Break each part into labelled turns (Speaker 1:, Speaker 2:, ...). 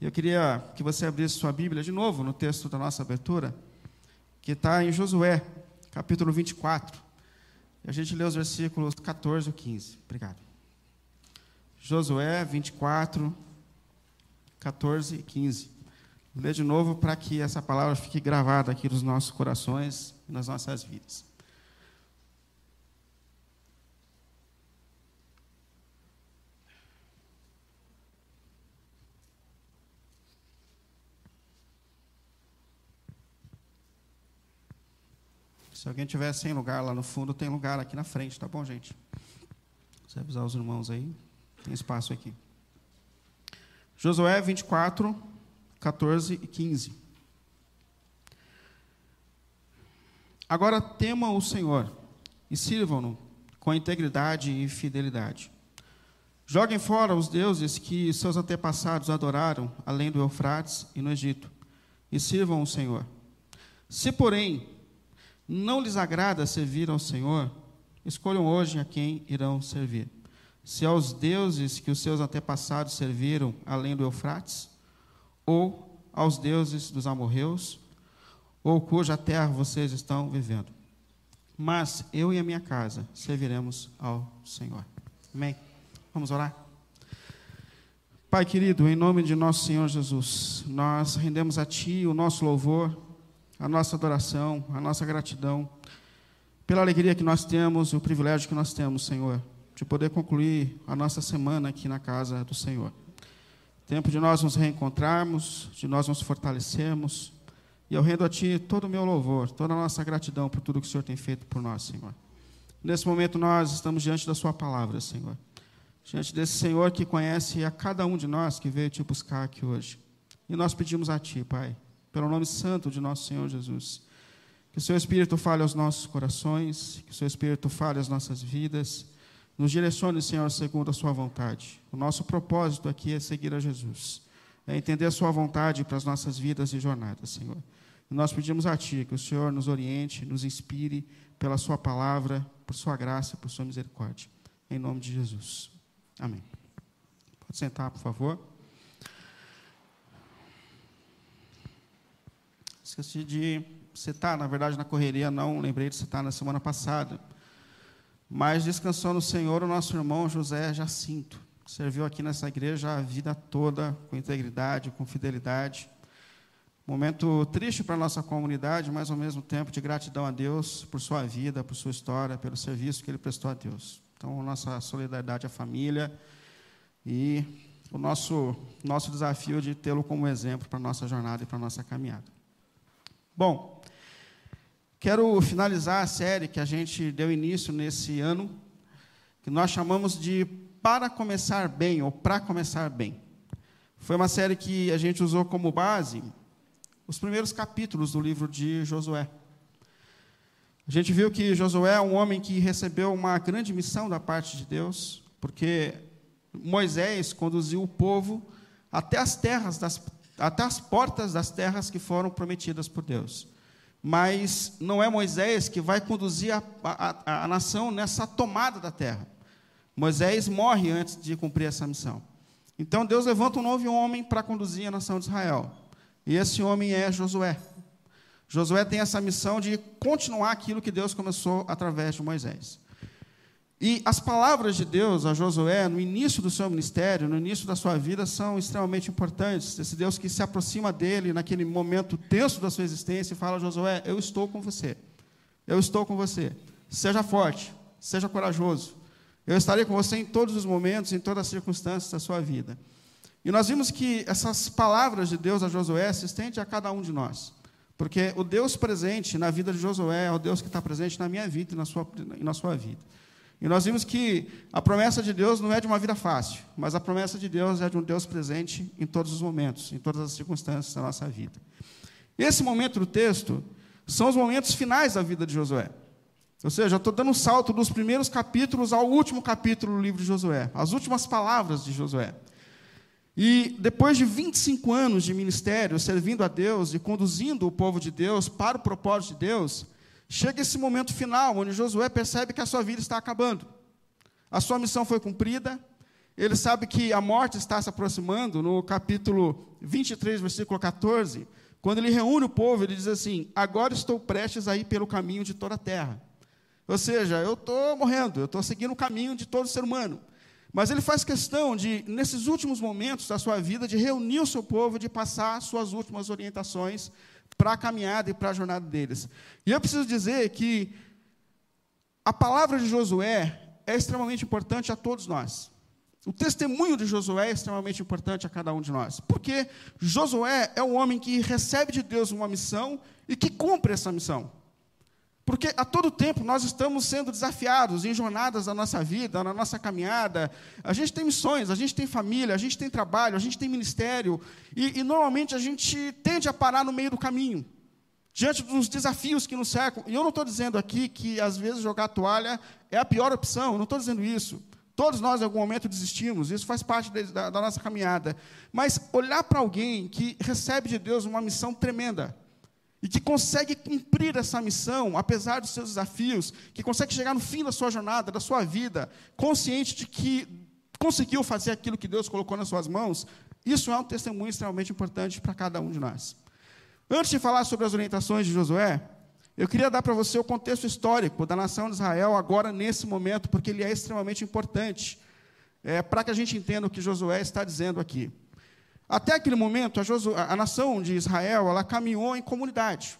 Speaker 1: Eu queria que você abrisse sua Bíblia de novo no texto da nossa abertura, que está em Josué, capítulo 24. E a gente lê os versículos 14 e 15. Obrigado. Josué 24, 14 e 15. Vou ler de novo para que essa palavra fique gravada aqui nos nossos corações e nas nossas vidas. Se alguém tiver sem lugar lá no fundo, tem lugar aqui na frente, tá bom, gente? Você avisar os irmãos aí, tem espaço aqui. Josué 24, 14 e 15. Agora temam o Senhor e sirvam-no com integridade e fidelidade. Joguem fora os deuses que seus antepassados adoraram além do Eufrates e no Egito, e sirvam o Senhor. Se, porém, não lhes agrada servir ao Senhor, escolham hoje a quem irão servir. Se aos deuses que os seus antepassados serviram além do Eufrates, ou aos deuses dos amorreus, ou cuja terra vocês estão vivendo. Mas eu e a minha casa serviremos ao Senhor. Amém? Vamos orar? Pai querido, em nome de nosso Senhor Jesus, nós rendemos a Ti o nosso louvor a nossa adoração, a nossa gratidão pela alegria que nós temos, o privilégio que nós temos, Senhor, de poder concluir a nossa semana aqui na casa do Senhor. Tempo de nós nos reencontrarmos, de nós nos fortalecermos, e eu rendo a Ti todo o meu louvor, toda a nossa gratidão por tudo que o Senhor tem feito por nós, Senhor. Nesse momento nós estamos diante da Sua palavra, Senhor. Diante desse Senhor que conhece a cada um de nós que veio te buscar aqui hoje. E nós pedimos a Ti, Pai, pelo nome santo de nosso Senhor Jesus. Que o seu Espírito fale aos nossos corações, que o seu Espírito fale às nossas vidas, nos direcione, Senhor, segundo a sua vontade. O nosso propósito aqui é seguir a Jesus, é entender a sua vontade para as nossas vidas e jornadas, Senhor. E nós pedimos a Ti que o Senhor nos oriente, nos inspire pela Sua palavra, por Sua graça, por Sua misericórdia. Em nome de Jesus. Amém. Pode sentar, por favor. Esqueci de citar, na verdade, na correria não, lembrei de citar na semana passada. Mas descansou no Senhor o nosso irmão José Jacinto. Serviu aqui nessa igreja a vida toda, com integridade, com fidelidade. Momento triste para a nossa comunidade, mas ao mesmo tempo de gratidão a Deus por sua vida, por sua história, pelo serviço que ele prestou a Deus. Então, nossa solidariedade à família e o nosso, nosso desafio de tê-lo como exemplo para a nossa jornada e para a nossa caminhada. Bom, quero finalizar a série que a gente deu início nesse ano, que nós chamamos de Para Começar Bem, ou Para Começar Bem. Foi uma série que a gente usou como base os primeiros capítulos do livro de Josué. A gente viu que Josué é um homem que recebeu uma grande missão da parte de Deus, porque Moisés conduziu o povo até as terras das até as portas das terras que foram prometidas por Deus. Mas não é Moisés que vai conduzir a, a, a nação nessa tomada da terra. Moisés morre antes de cumprir essa missão. Então Deus levanta um novo homem para conduzir a nação de Israel. E esse homem é Josué. Josué tem essa missão de continuar aquilo que Deus começou através de Moisés. E as palavras de Deus a Josué no início do seu ministério, no início da sua vida, são extremamente importantes. Esse Deus que se aproxima dele naquele momento tenso da sua existência e fala: Josué, eu estou com você. Eu estou com você. Seja forte, seja corajoso. Eu estarei com você em todos os momentos, em todas as circunstâncias da sua vida. E nós vimos que essas palavras de Deus a Josué se estendem a cada um de nós. Porque o Deus presente na vida de Josué é o Deus que está presente na minha vida e na sua, e na sua vida. E nós vimos que a promessa de Deus não é de uma vida fácil, mas a promessa de Deus é de um Deus presente em todos os momentos, em todas as circunstâncias da nossa vida. Esse momento do texto são os momentos finais da vida de Josué. Ou seja, eu estou dando um salto dos primeiros capítulos ao último capítulo do livro de Josué, as últimas palavras de Josué. E depois de 25 anos de ministério, servindo a Deus e conduzindo o povo de Deus para o propósito de Deus, Chega esse momento final, onde Josué percebe que a sua vida está acabando. A sua missão foi cumprida, ele sabe que a morte está se aproximando. No capítulo 23, versículo 14, quando ele reúne o povo, ele diz assim: Agora estou prestes a ir pelo caminho de toda a terra. Ou seja, eu estou morrendo, eu estou seguindo o caminho de todo ser humano. Mas ele faz questão de, nesses últimos momentos da sua vida, de reunir o seu povo, de passar suas últimas orientações para a caminhada e para a jornada deles. E eu preciso dizer que a palavra de Josué é extremamente importante a todos nós. O testemunho de Josué é extremamente importante a cada um de nós. Porque Josué é um homem que recebe de Deus uma missão e que cumpre essa missão. Porque a todo tempo nós estamos sendo desafiados em jornadas da nossa vida, na nossa caminhada. A gente tem missões, a gente tem família, a gente tem trabalho, a gente tem ministério. E, e normalmente a gente tende a parar no meio do caminho, diante dos desafios que nos cercam. E eu não estou dizendo aqui que às vezes jogar a toalha é a pior opção, eu não estou dizendo isso. Todos nós, em algum momento, desistimos, isso faz parte da, da nossa caminhada. Mas olhar para alguém que recebe de Deus uma missão tremenda, e que consegue cumprir essa missão, apesar dos seus desafios, que consegue chegar no fim da sua jornada, da sua vida, consciente de que conseguiu fazer aquilo que Deus colocou nas suas mãos, isso é um testemunho extremamente importante para cada um de nós. Antes de falar sobre as orientações de Josué, eu queria dar para você o contexto histórico da nação de Israel agora, nesse momento, porque ele é extremamente importante, é, para que a gente entenda o que Josué está dizendo aqui. Até aquele momento, a, a, nação de Israel ela caminhou em comunidade.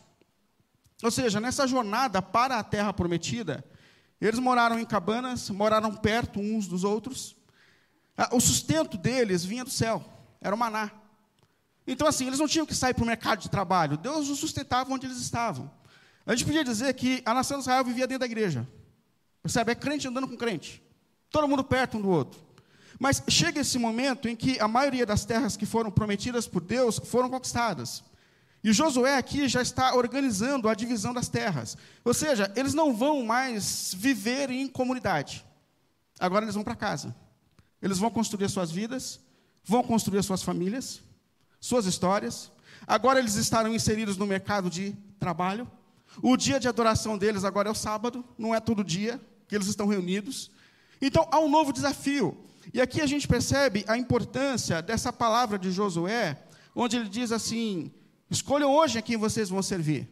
Speaker 1: Ou seja, nessa jornada para a terra prometida, eles moraram em cabanas, moraram perto uns dos outros. O sustento deles vinha do céu, era o maná. Então, assim, eles não tinham que sair para o mercado de trabalho, Deus os sustentava onde eles estavam. A gente podia dizer que a nação de Israel vivia dentro da igreja. Percebe? É crente andando com crente. Todo mundo perto um do outro. Mas chega esse momento em que a maioria das terras que foram prometidas por Deus foram conquistadas. E Josué aqui já está organizando a divisão das terras. Ou seja, eles não vão mais viver em comunidade. Agora eles vão para casa. Eles vão construir suas vidas, vão construir suas famílias, suas histórias. Agora eles estarão inseridos no mercado de trabalho. O dia de adoração deles agora é o sábado, não é todo dia que eles estão reunidos. Então há um novo desafio. E aqui a gente percebe a importância dessa palavra de Josué, onde ele diz assim: escolham hoje a quem vocês vão servir.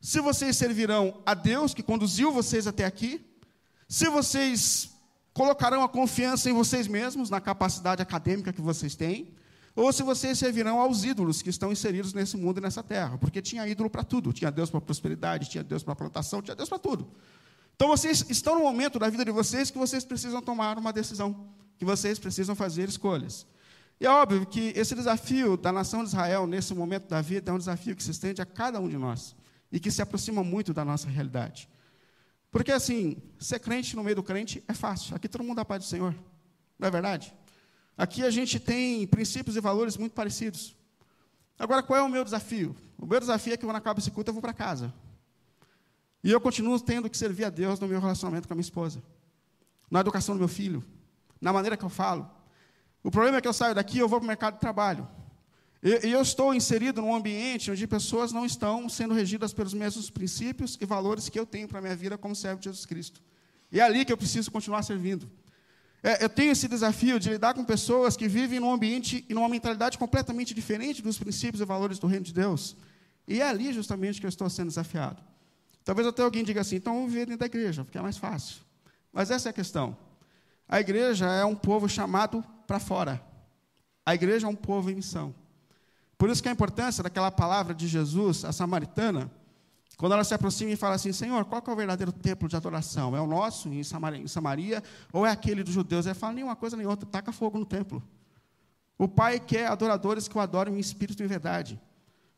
Speaker 1: Se vocês servirão a Deus que conduziu vocês até aqui, se vocês colocarão a confiança em vocês mesmos, na capacidade acadêmica que vocês têm, ou se vocês servirão aos ídolos que estão inseridos nesse mundo e nessa terra, porque tinha ídolo para tudo, tinha Deus para prosperidade, tinha Deus para plantação, tinha Deus para tudo. Então vocês estão no momento da vida de vocês que vocês precisam tomar uma decisão que vocês precisam fazer escolhas. E é óbvio que esse desafio da nação de Israel, nesse momento da vida, é um desafio que se estende a cada um de nós e que se aproxima muito da nossa realidade. Porque, assim, ser crente no meio do crente é fácil. Aqui todo mundo dá paz do Senhor. Não é verdade? Aqui a gente tem princípios e valores muito parecidos. Agora, qual é o meu desafio? O meu desafio é que quando acaba esse culto eu vou para casa. E eu continuo tendo que servir a Deus no meu relacionamento com a minha esposa, na educação do meu filho, na maneira que eu falo. O problema é que eu saio daqui e eu vou para o mercado de trabalho. E, e eu estou inserido num ambiente onde pessoas não estão sendo regidas pelos mesmos princípios e valores que eu tenho para a minha vida como servo de Jesus Cristo. E é ali que eu preciso continuar servindo. É, eu tenho esse desafio de lidar com pessoas que vivem num ambiente e numa mentalidade completamente diferente dos princípios e valores do reino de Deus. E é ali justamente que eu estou sendo desafiado. Talvez até alguém diga assim, então vou viver dentro da igreja, porque é mais fácil. Mas essa é a questão. A igreja é um povo chamado para fora. A igreja é um povo em missão. Por isso que a importância daquela palavra de Jesus, a samaritana, quando ela se aproxima e fala assim, Senhor, qual é o verdadeiro templo de adoração? É o nosso, em Samaria, em Samaria ou é aquele dos judeus? Ele fala, nenhuma coisa nem outra, taca fogo no templo. O Pai quer adoradores que o adorem em espírito e em verdade.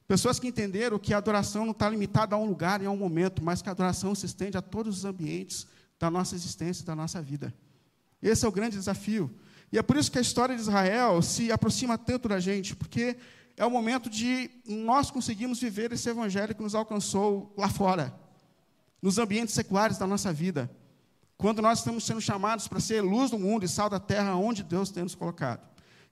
Speaker 1: Pessoas que entenderam que a adoração não está limitada a um lugar e a um momento, mas que a adoração se estende a todos os ambientes da nossa existência, da nossa vida. Esse é o grande desafio. E é por isso que a história de Israel se aproxima tanto da gente, porque é o momento de nós conseguirmos viver esse evangelho que nos alcançou lá fora, nos ambientes seculares da nossa vida, quando nós estamos sendo chamados para ser luz do mundo e sal da terra onde Deus tem nos colocado.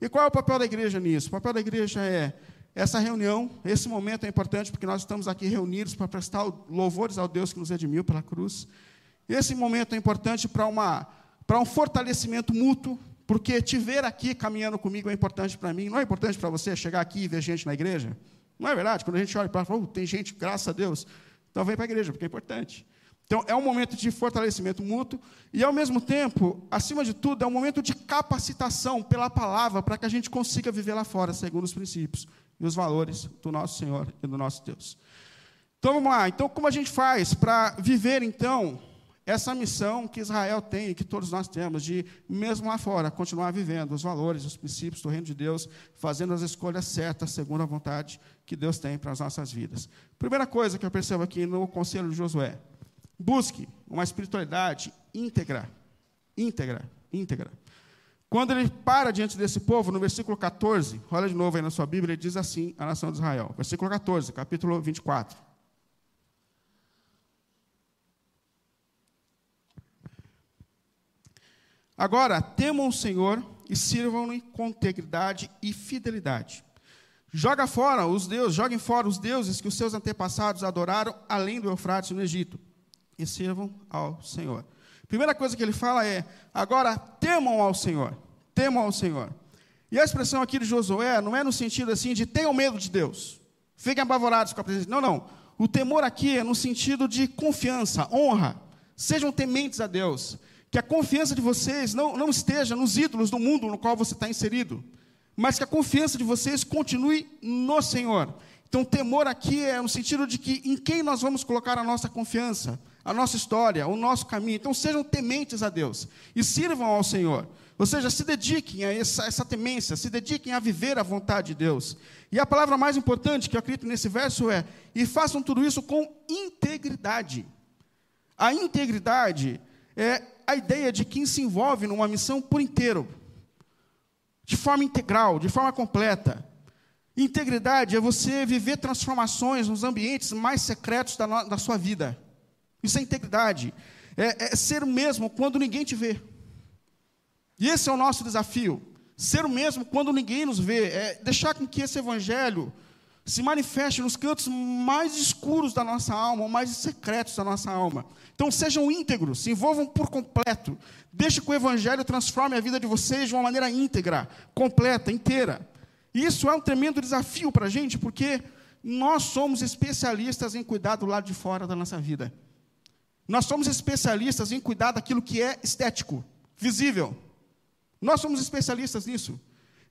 Speaker 1: E qual é o papel da igreja nisso? O papel da igreja é essa reunião, esse momento é importante porque nós estamos aqui reunidos para prestar louvores ao Deus que nos redimiu pela cruz. Esse momento é importante para uma para um fortalecimento mútuo, porque te ver aqui caminhando comigo é importante para mim. Não é importante para você chegar aqui e ver gente na igreja? Não é verdade? Quando a gente olha para fala, oh, tem gente, graças a Deus. Então vem para a igreja, porque é importante. Então é um momento de fortalecimento mútuo e, ao mesmo tempo, acima de tudo, é um momento de capacitação pela palavra para que a gente consiga viver lá fora, segundo os princípios e os valores do nosso Senhor e do nosso Deus. Então vamos lá. Então, como a gente faz para viver, então, essa missão que Israel tem, que todos nós temos, de, mesmo lá fora, continuar vivendo os valores, os princípios do reino de Deus, fazendo as escolhas certas, segundo a vontade que Deus tem para as nossas vidas. Primeira coisa que eu percebo aqui no conselho de Josué: busque uma espiritualidade íntegra. Íntegra, íntegra. Quando ele para diante desse povo, no versículo 14, olha de novo aí na sua Bíblia, ele diz assim: a nação de Israel, versículo 14, capítulo 24. Agora, temam o Senhor e sirvam-lhe com integridade e fidelidade. Joga fora os deuses, joguem fora os deuses que os seus antepassados adoraram além do Eufrates no Egito e sirvam ao Senhor. Primeira coisa que ele fala é: agora temam ao Senhor, temam ao Senhor. E a expressão aqui de Josué não é no sentido assim de tenham medo de Deus, fiquem apavorados com a presença. Não, não. O temor aqui é no sentido de confiança, honra. Sejam tementes a Deus que a confiança de vocês não, não esteja nos ídolos do mundo no qual você está inserido, mas que a confiança de vocês continue no Senhor. Então, temor aqui é no sentido de que em quem nós vamos colocar a nossa confiança, a nossa história, o nosso caminho. Então, sejam tementes a Deus e sirvam ao Senhor. Ou seja, se dediquem a essa, essa temência, se dediquem a viver a vontade de Deus. E a palavra mais importante que eu acredito nesse verso é: e façam tudo isso com integridade. A integridade é a ideia de quem se envolve numa missão por inteiro, de forma integral, de forma completa. Integridade é você viver transformações nos ambientes mais secretos da, da sua vida. Isso é integridade. É, é ser o mesmo quando ninguém te vê. E esse é o nosso desafio. Ser o mesmo quando ninguém nos vê. É deixar com que esse evangelho se manifeste nos cantos mais escuros da nossa alma, ou mais secretos da nossa alma. Então sejam íntegros, se envolvam por completo. Deixe que o Evangelho transforme a vida de vocês de uma maneira íntegra, completa, inteira. E isso é um tremendo desafio para a gente, porque nós somos especialistas em cuidar do lado de fora da nossa vida. Nós somos especialistas em cuidar daquilo que é estético, visível. Nós somos especialistas nisso.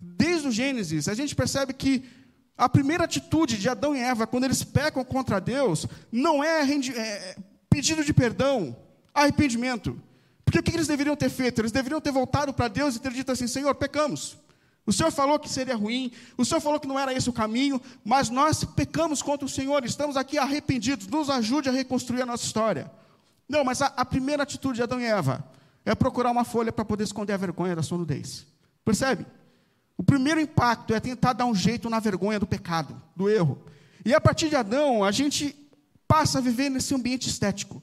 Speaker 1: Desde o Gênesis, a gente percebe que a primeira atitude de Adão e Eva, quando eles pecam contra Deus, não é, é pedido de perdão, arrependimento. Porque o que eles deveriam ter feito? Eles deveriam ter voltado para Deus e ter dito assim: Senhor, pecamos. O Senhor falou que seria ruim, o Senhor falou que não era esse o caminho, mas nós pecamos contra o Senhor, estamos aqui arrependidos, nos ajude a reconstruir a nossa história. Não, mas a, a primeira atitude de Adão e Eva é procurar uma folha para poder esconder a vergonha da sua nudez. Percebe? O primeiro impacto é tentar dar um jeito na vergonha do pecado, do erro. E a partir de Adão, a gente passa a viver nesse ambiente estético.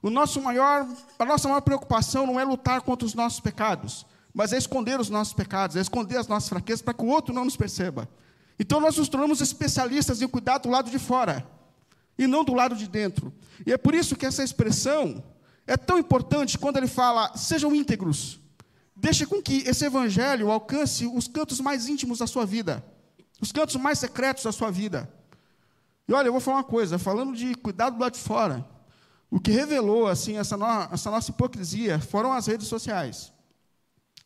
Speaker 1: O nosso maior, a nossa maior preocupação não é lutar contra os nossos pecados, mas é esconder os nossos pecados, é esconder as nossas fraquezas para que o outro não nos perceba. Então nós nos tornamos especialistas em cuidar do lado de fora e não do lado de dentro. E é por isso que essa expressão é tão importante quando ele fala: sejam íntegros. Deixe com que esse evangelho alcance os cantos mais íntimos da sua vida, os cantos mais secretos da sua vida. E olha, eu vou falar uma coisa, falando de cuidado do lado de fora, o que revelou assim essa, no, essa nossa hipocrisia foram as redes sociais.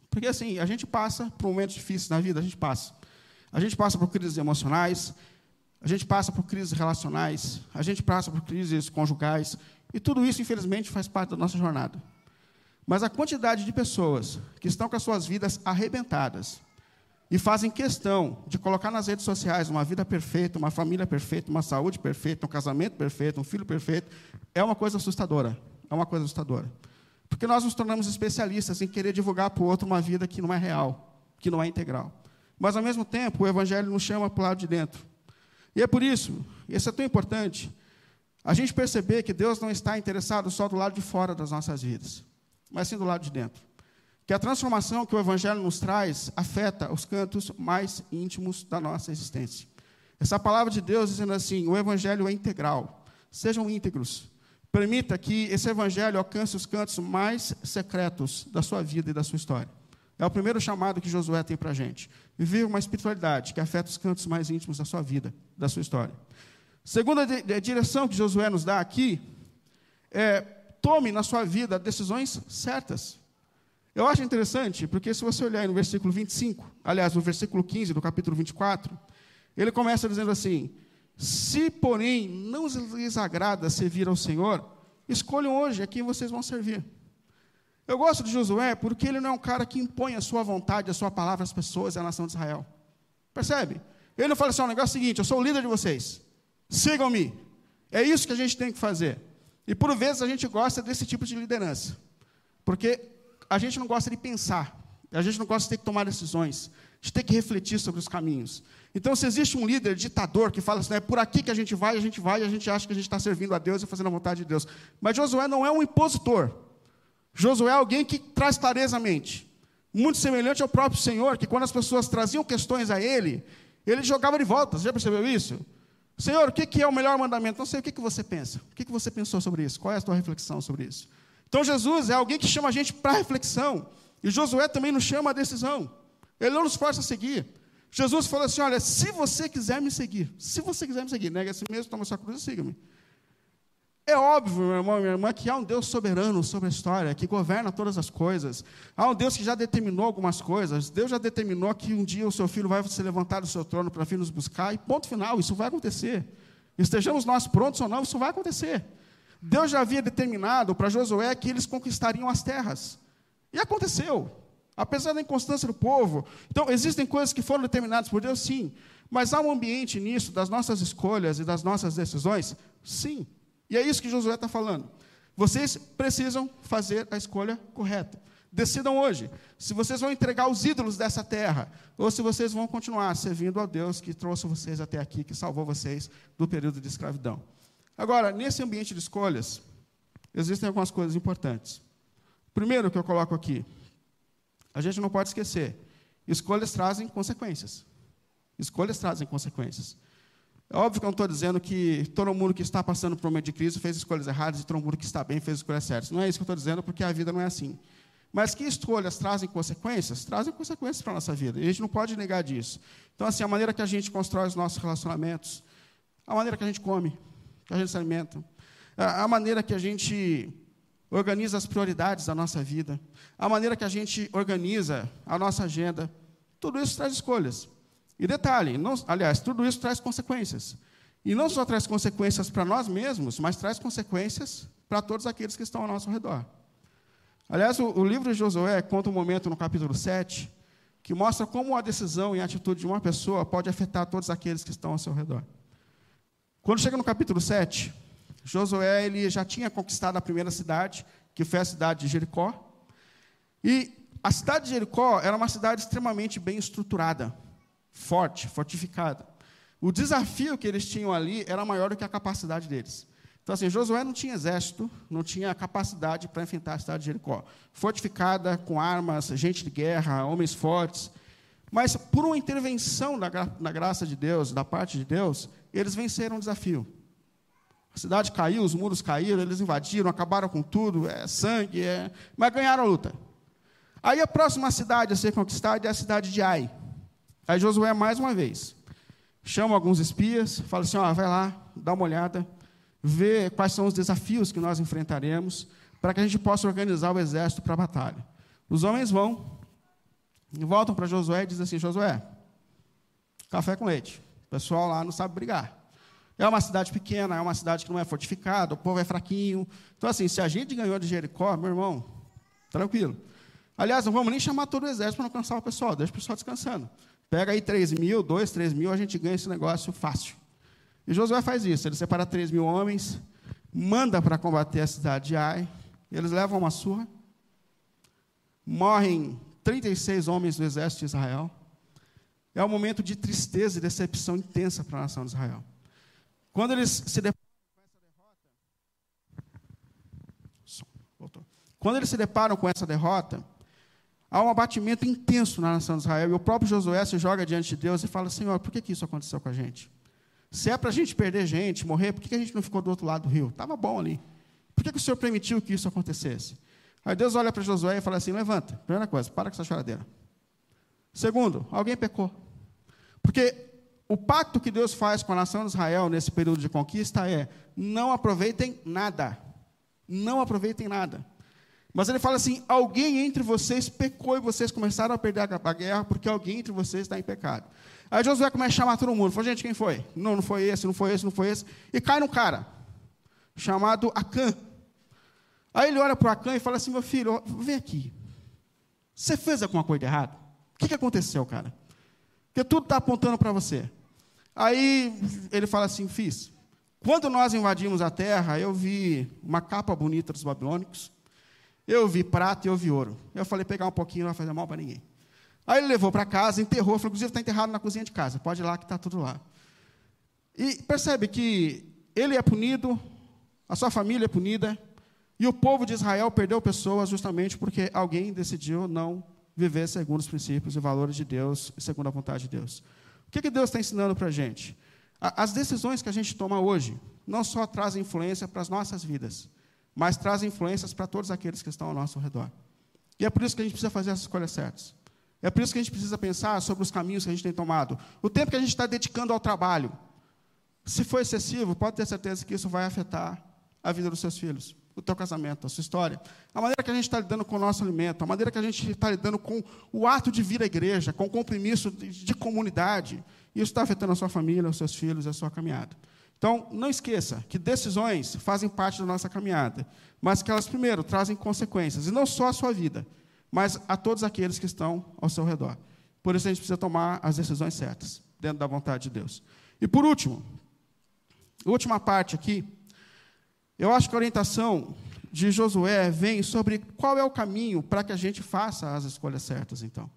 Speaker 1: Porque assim, a gente passa por momentos difíceis na vida, a gente passa. A gente passa por crises emocionais, a gente passa por crises relacionais, a gente passa por crises conjugais, e tudo isso, infelizmente, faz parte da nossa jornada. Mas a quantidade de pessoas que estão com as suas vidas arrebentadas e fazem questão de colocar nas redes sociais uma vida perfeita, uma família perfeita, uma saúde perfeita, um casamento perfeito, um filho perfeito, é uma coisa assustadora. É uma coisa assustadora. Porque nós nos tornamos especialistas em querer divulgar para o outro uma vida que não é real, que não é integral. Mas, ao mesmo tempo, o Evangelho nos chama para o lado de dentro. E é por isso, isso é tão importante, a gente perceber que Deus não está interessado só do lado de fora das nossas vidas mas sim do lado de dentro. Que a transformação que o Evangelho nos traz afeta os cantos mais íntimos da nossa existência. Essa palavra de Deus dizendo assim: o Evangelho é integral. Sejam íntegros. Permita que esse Evangelho alcance os cantos mais secretos da sua vida e da sua história. É o primeiro chamado que Josué tem para a gente. Viver uma espiritualidade que afeta os cantos mais íntimos da sua vida, da sua história. Segunda direção que Josué nos dá aqui é tome na sua vida decisões certas. Eu acho interessante, porque se você olhar no versículo 25, aliás, no versículo 15 do capítulo 24, ele começa dizendo assim: Se, porém, não lhes agrada servir ao Senhor, escolham hoje a quem vocês vão servir. Eu gosto de Josué porque ele não é um cara que impõe a sua vontade, a sua palavra às pessoas e à nação de Israel. Percebe? Ele não fala assim: o negócio é o seguinte, eu sou o líder de vocês, sigam-me. É isso que a gente tem que fazer. E por vezes a gente gosta desse tipo de liderança, porque a gente não gosta de pensar, a gente não gosta de ter que tomar decisões, de ter que refletir sobre os caminhos. Então, se existe um líder ditador que fala assim, é por aqui que a gente vai, a gente vai, a gente acha que a gente está servindo a Deus e fazendo a vontade de Deus. Mas Josué não é um impositor. Josué é alguém que traz clareza à mente. Muito semelhante ao próprio Senhor, que quando as pessoas traziam questões a ele, ele jogava de volta. Você já percebeu isso? Senhor, o que é o melhor mandamento? Não sei o que você pensa. O que você pensou sobre isso? Qual é a sua reflexão sobre isso? Então Jesus é alguém que chama a gente para reflexão. E Josué também nos chama a decisão. Ele não nos força a seguir. Jesus falou assim: olha, se você quiser me seguir, se você quiser me seguir, nega a si mesmo, toma sua cruz e siga-me. É óbvio, meu irmão e minha irmã, que há um Deus soberano sobre a história, que governa todas as coisas. Há um Deus que já determinou algumas coisas. Deus já determinou que um dia o seu filho vai se levantar do seu trono para vir nos buscar, e ponto final, isso vai acontecer. Estejamos nós prontos ou não, isso vai acontecer. Deus já havia determinado para Josué que eles conquistariam as terras. E aconteceu. Apesar da inconstância do povo. Então, existem coisas que foram determinadas por Deus, sim. Mas há um ambiente nisso, das nossas escolhas e das nossas decisões? Sim. E é isso que Josué está falando. Vocês precisam fazer a escolha correta. Decidam hoje se vocês vão entregar os ídolos dessa terra ou se vocês vão continuar servindo ao Deus que trouxe vocês até aqui, que salvou vocês do período de escravidão. Agora, nesse ambiente de escolhas, existem algumas coisas importantes. Primeiro que eu coloco aqui, a gente não pode esquecer: escolhas trazem consequências. Escolhas trazem consequências. É óbvio que eu não estou dizendo que todo mundo que está passando por um momento de crise fez escolhas erradas e todo mundo que está bem fez escolhas certas. Não é isso que eu estou dizendo, porque a vida não é assim. Mas que escolhas trazem consequências? Trazem consequências para a nossa vida. E a gente não pode negar disso. Então, assim, a maneira que a gente constrói os nossos relacionamentos, a maneira que a gente come, que a gente se alimenta, a maneira que a gente organiza as prioridades da nossa vida, a maneira que a gente organiza a nossa agenda, tudo isso traz escolhas. E detalhe, não, aliás, tudo isso traz consequências. E não só traz consequências para nós mesmos, mas traz consequências para todos aqueles que estão ao nosso redor. Aliás, o, o, livro de Josué conta um momento no capítulo 7 que mostra como a decisão e a atitude de uma pessoa pode afetar todos aqueles que estão ao seu redor. Quando chega no capítulo 7, Josué ele já tinha conquistado a primeira cidade, que foi a cidade de Jericó. E a cidade de Jericó era uma cidade extremamente bem estruturada forte, fortificada. O desafio que eles tinham ali era maior do que a capacidade deles. Então, assim, Josué não tinha exército, não tinha capacidade para enfrentar a cidade de Jericó. Fortificada, com armas, gente de guerra, homens fortes. Mas, por uma intervenção da, da graça de Deus, da parte de Deus, eles venceram o desafio. A cidade caiu, os muros caíram, eles invadiram, acabaram com tudo, é sangue, é... mas ganharam a luta. Aí a próxima cidade a ser conquistada é a cidade de Ai. Aí Josué, mais uma vez, chama alguns espias, fala assim: ó, vai lá, dá uma olhada, vê quais são os desafios que nós enfrentaremos, para que a gente possa organizar o exército para a batalha. Os homens vão, voltam para Josué e dizem assim: Josué, café com leite. O pessoal lá não sabe brigar. É uma cidade pequena, é uma cidade que não é fortificada, o povo é fraquinho. Então, assim, se a gente ganhou de Jericó, meu irmão, tranquilo. Aliás, não vamos nem chamar todo o exército para não cansar o pessoal, deixa o pessoal descansando. Pega aí 3 mil, 2, 3 mil, a gente ganha esse negócio fácil. E Josué faz isso, ele separa 3 mil homens, manda para combater a cidade de Ai, eles levam uma surra, morrem 36 homens do exército de Israel. É um momento de tristeza e decepção intensa para a nação de Israel. Quando eles se deparam com essa derrota, quando eles se deparam com essa derrota, há um abatimento intenso na nação de Israel. E o próprio Josué se joga diante de Deus e fala: Senhor, por que, que isso aconteceu com a gente? Se é para a gente perder gente, morrer, por que, que a gente não ficou do outro lado do rio? Estava bom ali. Por que, que o Senhor permitiu que isso acontecesse? Aí Deus olha para Josué e fala assim: Levanta, primeira coisa, para com essa choradeira. Segundo, alguém pecou. Porque o pacto que Deus faz com a nação de Israel nesse período de conquista é: não aproveitem nada. Não aproveitem nada. Mas ele fala assim: alguém entre vocês pecou e vocês começaram a perder a guerra porque alguém entre vocês está em pecado. Aí Josué começa a chamar todo mundo. Fala, gente, quem foi? Não, não foi esse, não foi esse, não foi esse. E cai no cara, chamado Acã. Aí ele olha para Acã e fala assim: meu filho, vem aqui. Você fez alguma coisa errada? O que, que aconteceu, cara? Porque tudo está apontando para você. Aí ele fala assim: fiz. Quando nós invadimos a terra, eu vi uma capa bonita dos babilônicos eu vi prata e eu vi ouro. Eu falei, pegar um pouquinho não vai fazer mal para ninguém. Aí ele levou para casa, enterrou, falou, inclusive está enterrado na cozinha de casa, pode ir lá que está tudo lá. E percebe que ele é punido, a sua família é punida, e o povo de Israel perdeu pessoas justamente porque alguém decidiu não viver segundo os princípios e valores de Deus, segundo a vontade de Deus. O que, que Deus está ensinando para a gente? As decisões que a gente toma hoje não só trazem influência para as nossas vidas, mas traz influências para todos aqueles que estão ao nosso redor. E é por isso que a gente precisa fazer as escolhas certas. É por isso que a gente precisa pensar sobre os caminhos que a gente tem tomado. O tempo que a gente está dedicando ao trabalho. Se for excessivo, pode ter certeza que isso vai afetar a vida dos seus filhos, o teu casamento, a sua história. A maneira que a gente está lidando com o nosso alimento, a maneira que a gente está lidando com o ato de vir à igreja, com o compromisso de, de comunidade. Isso está afetando a sua família, os seus filhos, a sua caminhada. Então, não esqueça que decisões fazem parte da nossa caminhada, mas que elas, primeiro, trazem consequências, e não só à sua vida, mas a todos aqueles que estão ao seu redor. Por isso, a gente precisa tomar as decisões certas, dentro da vontade de Deus. E, por último, última parte aqui, eu acho que a orientação de Josué vem sobre qual é o caminho para que a gente faça as escolhas certas, então.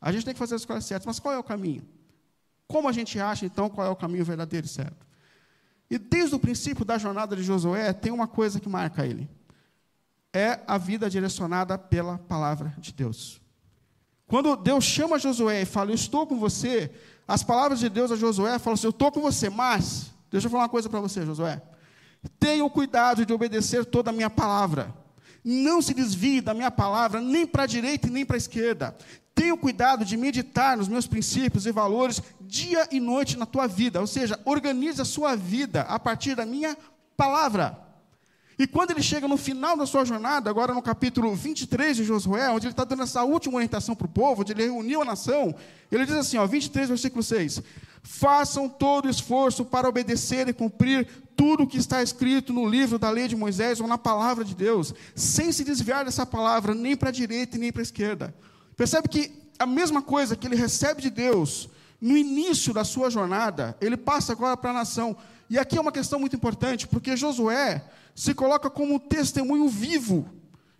Speaker 1: A gente tem que fazer as escolhas certas, mas qual é o caminho? Como a gente acha, então, qual é o caminho verdadeiro e certo? E desde o princípio da jornada de Josué, tem uma coisa que marca ele: é a vida direcionada pela palavra de Deus. Quando Deus chama Josué e fala, Eu estou com você, as palavras de Deus a Josué falam assim: Eu estou com você, mas, deixa eu falar uma coisa para você, Josué. Tenha o cuidado de obedecer toda a minha palavra. Não se desvie da minha palavra, nem para a direita e nem para a esquerda. Tenha o cuidado de meditar nos meus princípios e valores dia e noite na tua vida. Ou seja, organize a sua vida a partir da minha palavra. E quando ele chega no final da sua jornada, agora no capítulo 23 de Josué, onde ele está dando essa última orientação para o povo, onde ele reuniu a nação, ele diz assim, ó, 23, versículo 6: Façam todo o esforço para obedecer e cumprir tudo o que está escrito no livro da lei de Moisés ou na palavra de Deus, sem se desviar dessa palavra nem para a direita e nem para a esquerda Percebe que a mesma coisa que ele recebe de Deus no início da sua jornada, ele passa agora para a nação. E aqui é uma questão muito importante, porque Josué se coloca como um testemunho vivo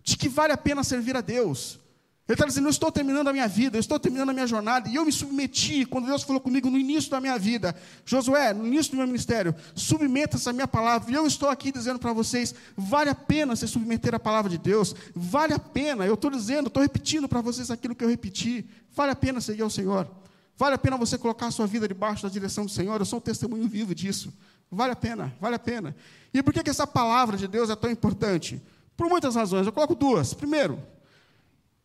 Speaker 1: de que vale a pena servir a Deus. Ele está dizendo: Eu estou terminando a minha vida, eu estou terminando a minha jornada, e eu me submeti, quando Deus falou comigo no início da minha vida, Josué, no início do meu ministério, submeta-se à minha palavra, e eu estou aqui dizendo para vocês: vale a pena se submeter à palavra de Deus, vale a pena, eu estou dizendo, estou repetindo para vocês aquilo que eu repeti, vale a pena seguir ao Senhor, vale a pena você colocar a sua vida debaixo da direção do Senhor, eu sou um testemunho vivo disso, vale a pena, vale a pena. E por que, que essa palavra de Deus é tão importante? Por muitas razões, eu coloco duas. Primeiro,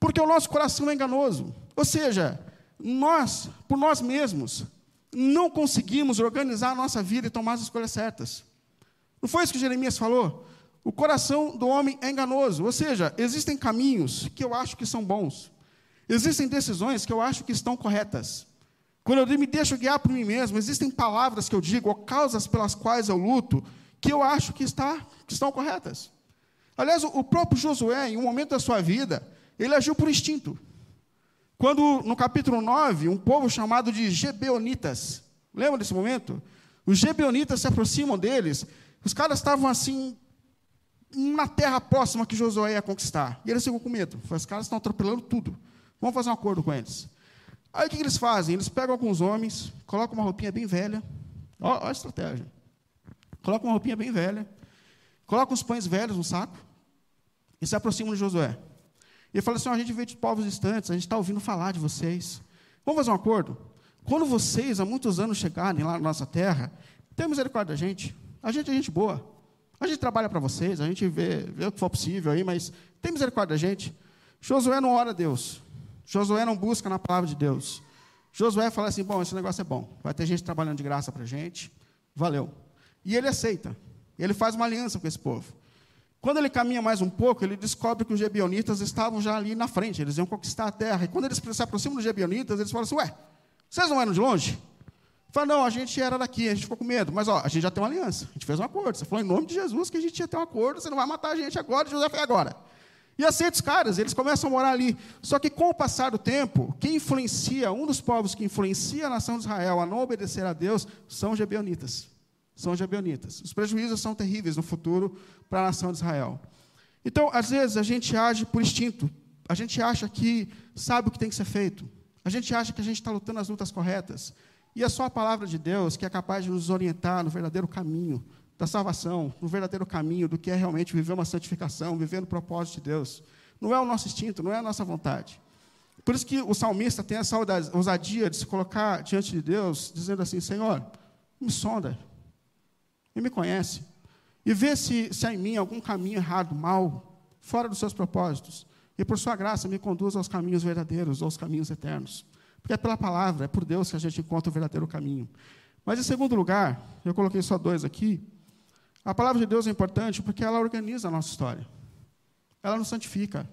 Speaker 1: porque o nosso coração é enganoso. Ou seja, nós, por nós mesmos, não conseguimos organizar a nossa vida e tomar as escolhas certas. Não foi isso que Jeremias falou? O coração do homem é enganoso. Ou seja, existem caminhos que eu acho que são bons. Existem decisões que eu acho que estão corretas. Quando eu me deixo guiar por mim mesmo, existem palavras que eu digo, ou causas pelas quais eu luto, que eu acho que, está, que estão corretas. Aliás, o próprio Josué, em um momento da sua vida, ele agiu por instinto. Quando, no capítulo 9, um povo chamado de Gebeonitas, lembra desse momento? Os Gebeonitas se aproximam deles, os caras estavam assim, na terra próxima que Josué ia conquistar. E eles ficam com medo. Os caras estão atropelando tudo. Vamos fazer um acordo com eles. Aí o que eles fazem? Eles pegam alguns homens, colocam uma roupinha bem velha. Olha a estratégia. Colocam uma roupinha bem velha, colocam os pães velhos no saco e se aproximam de Josué. Ele fala assim: a gente veio de povos distantes, a gente está ouvindo falar de vocês. Vamos fazer um acordo? Quando vocês, há muitos anos, chegarem lá na nossa terra, tenha misericórdia da gente. A gente é gente boa. A gente trabalha para vocês, a gente vê, vê o que for possível aí, mas tem misericórdia da gente. Josué não ora a Deus. Josué não busca na palavra de Deus. Josué fala assim: bom, esse negócio é bom, vai ter gente trabalhando de graça para a gente, valeu. E ele aceita, ele faz uma aliança com esse povo. Quando ele caminha mais um pouco, ele descobre que os gebionitas estavam já ali na frente, eles iam conquistar a terra. E quando eles se aproximam dos gebionitas, eles falam assim: Ué, vocês não eram de longe? Fala, não, a gente era daqui, a gente ficou com medo. Mas ó, a gente já tem uma aliança, a gente fez um acordo. Você falou em nome de Jesus que a gente ia ter um acordo, você não vai matar a gente agora, José foi agora. E aceita os caras, eles começam a morar ali. Só que com o passar do tempo, quem influencia, um dos povos que influencia a nação de Israel a não obedecer a Deus, são os gebionitas são os. Os prejuízos são terríveis no futuro para a nação de Israel. Então, às vezes, a gente age por instinto. A gente acha que sabe o que tem que ser feito. A gente acha que a gente está lutando as lutas corretas. E é só a palavra de Deus que é capaz de nos orientar no verdadeiro caminho da salvação, no verdadeiro caminho do que é realmente viver uma santificação, viver no propósito de Deus. Não é o nosso instinto, não é a nossa vontade. Por isso que o salmista tem essa ousadia de se colocar diante de Deus, dizendo assim: Senhor, me sonda, e me conhece, e vê se, se há em mim algum caminho errado, mal, fora dos seus propósitos, e por sua graça me conduz aos caminhos verdadeiros, aos caminhos eternos. Porque é pela palavra, é por Deus que a gente encontra o verdadeiro caminho. Mas, em segundo lugar, eu coloquei só dois aqui, a palavra de Deus é importante porque ela organiza a nossa história. Ela nos santifica.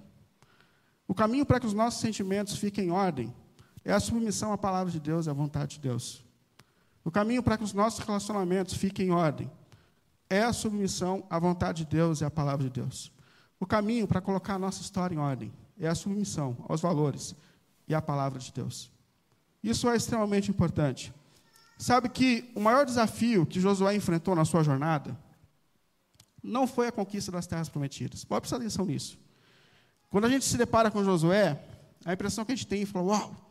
Speaker 1: O caminho para que os nossos sentimentos fiquem em ordem é a submissão à palavra de Deus e à vontade de Deus. O caminho para que os nossos relacionamentos fiquem em ordem é a submissão à vontade de Deus e à palavra de Deus. O caminho para colocar a nossa história em ordem é a submissão aos valores e à palavra de Deus. Isso é extremamente importante. Sabe que o maior desafio que Josué enfrentou na sua jornada não foi a conquista das terras prometidas. Pode prestar atenção nisso. Quando a gente se depara com Josué, a impressão que a gente tem é Uau,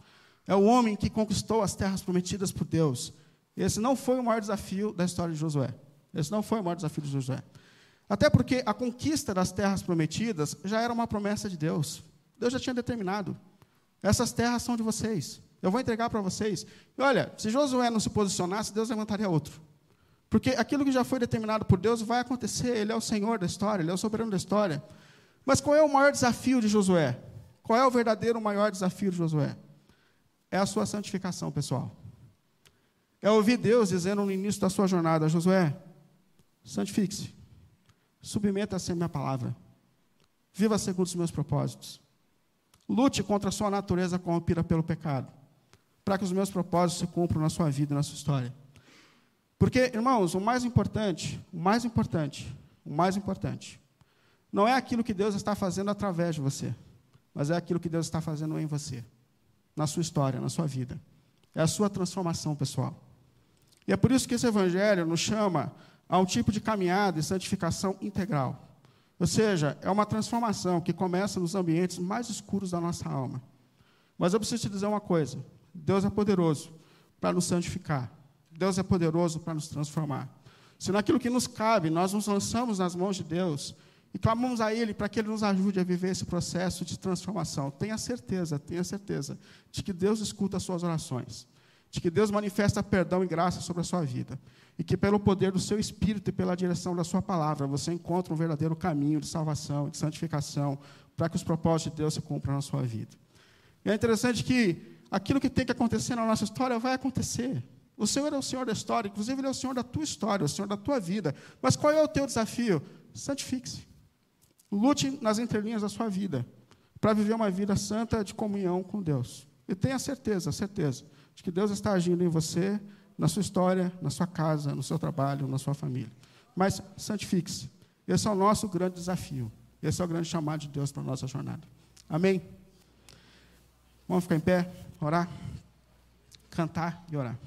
Speaker 1: é o homem que conquistou as terras prometidas por Deus. Esse não foi o maior desafio da história de Josué. Esse não foi o maior desafio de Josué. Até porque a conquista das terras prometidas já era uma promessa de Deus. Deus já tinha determinado. Essas terras são de vocês. Eu vou entregar para vocês. E olha, se Josué não se posicionasse, Deus levantaria outro. Porque aquilo que já foi determinado por Deus vai acontecer. Ele é o Senhor da história, ele é o soberano da história. Mas qual é o maior desafio de Josué? Qual é o verdadeiro maior desafio de Josué? É a sua santificação, pessoal. É ouvir Deus dizendo no início da sua jornada, Josué, santifique-se, submeta-se à minha palavra, viva segundo os meus propósitos, lute contra a sua natureza corrompida pelo pecado, para que os meus propósitos se cumpram na sua vida e na sua história. Porque, irmãos, o mais importante, o mais importante, o mais importante, não é aquilo que Deus está fazendo através de você, mas é aquilo que Deus está fazendo em você, na sua história, na sua vida. É a sua transformação pessoal. E é por isso que esse evangelho nos chama a um tipo de caminhada e santificação integral. Ou seja, é uma transformação que começa nos ambientes mais escuros da nossa alma. Mas eu preciso te dizer uma coisa: Deus é poderoso para nos santificar. Deus é poderoso para nos transformar. Se naquilo que nos cabe, nós nos lançamos nas mãos de Deus e clamamos a Ele para que Ele nos ajude a viver esse processo de transformação, tenha certeza, tenha certeza de que Deus escuta as suas orações de que Deus manifesta perdão e graça sobre a sua vida. E que pelo poder do seu Espírito e pela direção da sua palavra, você encontre um verdadeiro caminho de salvação, de santificação, para que os propósitos de Deus se cumpram na sua vida. E é interessante que aquilo que tem que acontecer na nossa história vai acontecer. O Senhor é o Senhor da história, inclusive Ele é o Senhor da tua história, o Senhor da tua vida. Mas qual é o teu desafio? Santifique-se. Lute nas entrelinhas da sua vida, para viver uma vida santa de comunhão com Deus. E tenha certeza, certeza, de que Deus está agindo em você, na sua história, na sua casa, no seu trabalho, na sua família. Mas santifique-se. Esse é o nosso grande desafio. Esse é o grande chamado de Deus para a nossa jornada. Amém? Vamos ficar em pé, orar, cantar e orar.